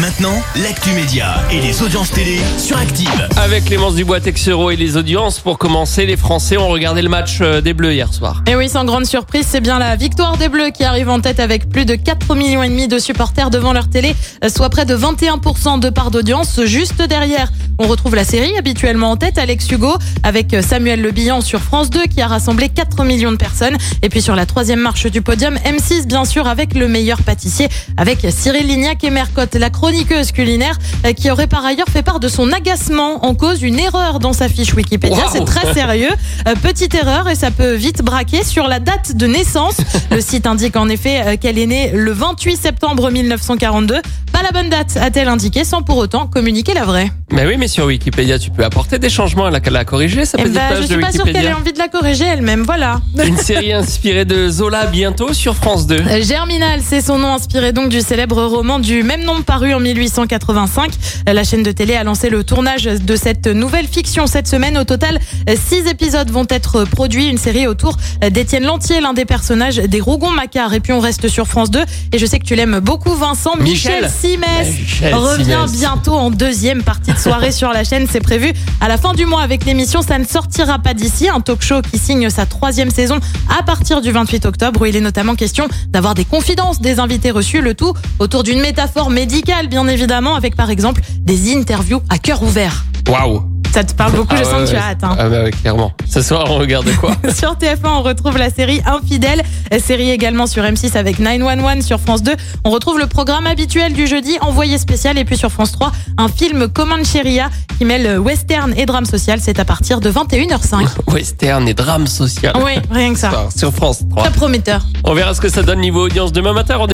Maintenant, l'actu média et les audiences télé sur Active. Avec Clémence Dubois Texero et les audiences, pour commencer, les Français ont regardé le match euh, des Bleus hier soir. Et oui, sans grande surprise, c'est bien la victoire des Bleus qui arrive en tête avec plus de 4 millions et demi de supporters devant leur télé, soit près de 21% de part d'audience. Juste derrière, on retrouve la série habituellement en tête, Alex Hugo, avec Samuel Le Bihan sur France 2 qui a rassemblé 4 millions de personnes. Et puis sur la troisième marche du podium, M6 bien sûr avec le meilleur pâtissier, avec Cyril Lignac et Mercotte, la chroniqueuse culinaire euh, qui aurait par ailleurs fait part de son agacement en cause d'une erreur dans sa fiche Wikipédia. Wow. C'est très sérieux. Euh, petite erreur et ça peut vite braquer sur la date de naissance. Le site indique en effet euh, qu'elle est née le 28 septembre 1942. Pas la bonne date, a-t-elle indiqué, sans pour autant communiquer la vraie. Mais oui, mais sur Wikipédia, tu peux apporter des changements. Elle a qu'à la corriger, sa Eh petite ben, je page de suis pas sûre qu'elle ait Wikipédia. envie de la corriger elle-même. Voilà. Une série inspirée de Zola bientôt sur France 2. Euh, Germinal, c'est son nom inspiré donc du célèbre roman du même nom paru en 1885. Euh, La chaîne de télé a lancé le tournage de cette nouvelle fiction cette semaine. Au total, euh, six épisodes vont être produits. Une série autour d'Étienne Lantier, l'un des personnages des Rougon-Macquart. Et puis on reste sur France 2. Et je sais que tu l'aimes beaucoup, Vincent. Michel. Michel Simès revient Simès. bientôt en deuxième partie de soirée sur la chaîne. C'est prévu à la fin du mois avec l'émission Ça ne sortira pas d'ici, un talk show qui signe sa troisième saison à partir du 28 octobre où il est notamment question d'avoir des confidences des invités reçus, le tout autour d'une métaphore médicale bien évidemment avec par exemple des interviews à cœur ouvert. Waouh. Ça te parle beaucoup, je Ah sens ouais, que tu as hâte. hein. Ah bah ouais, clairement. Ce soir, on regarde quoi Sur TF1, on retrouve la série Infidèle, série également sur M6 avec 911 sur France 2. On retrouve le programme habituel du jeudi, Envoyé spécial, et puis sur France 3, un film Comancheria qui mêle western et drame social. C'est à partir de 21h05. Western et drame social. Oui, rien que ça. Sur France 3. Très prometteur. On verra ce que ça donne niveau audience demain matin.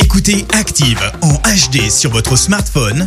Écoutez Active en HD sur votre smartphone,